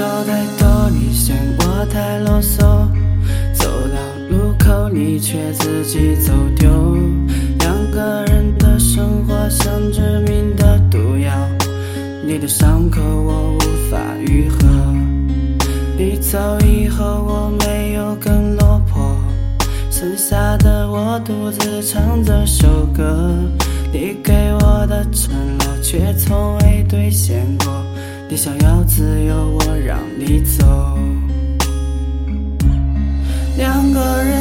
说太多，你嫌我太啰嗦。走到路口，你却自己走丢。两个人的生活像致命的毒药，你的伤口我无法愈合。你走以后，我没有更落魄，剩下的我独自唱这首歌。你给我的承诺，却从未兑现。你想要自由，我让你走。两个人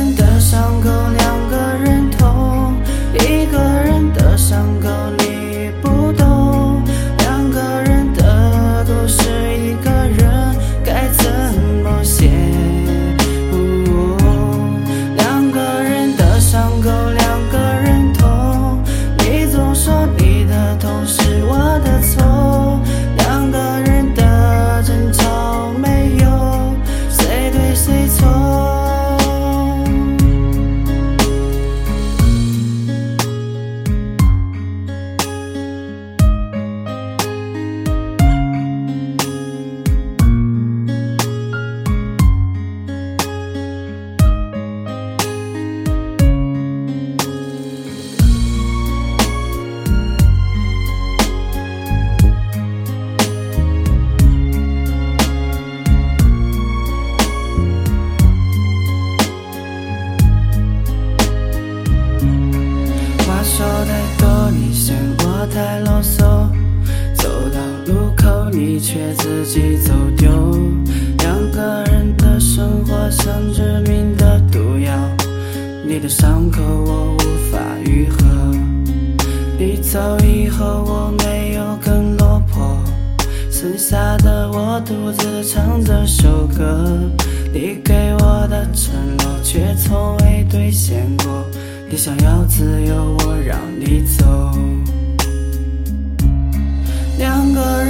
你却自己走丢。两个人的生活像致命的毒药，你的伤口我无法愈合。你走以后，我没有更落魄，剩下的我独自唱这首歌。你给我的承诺，却从未兑现过。你想要自由，我让你走。两个人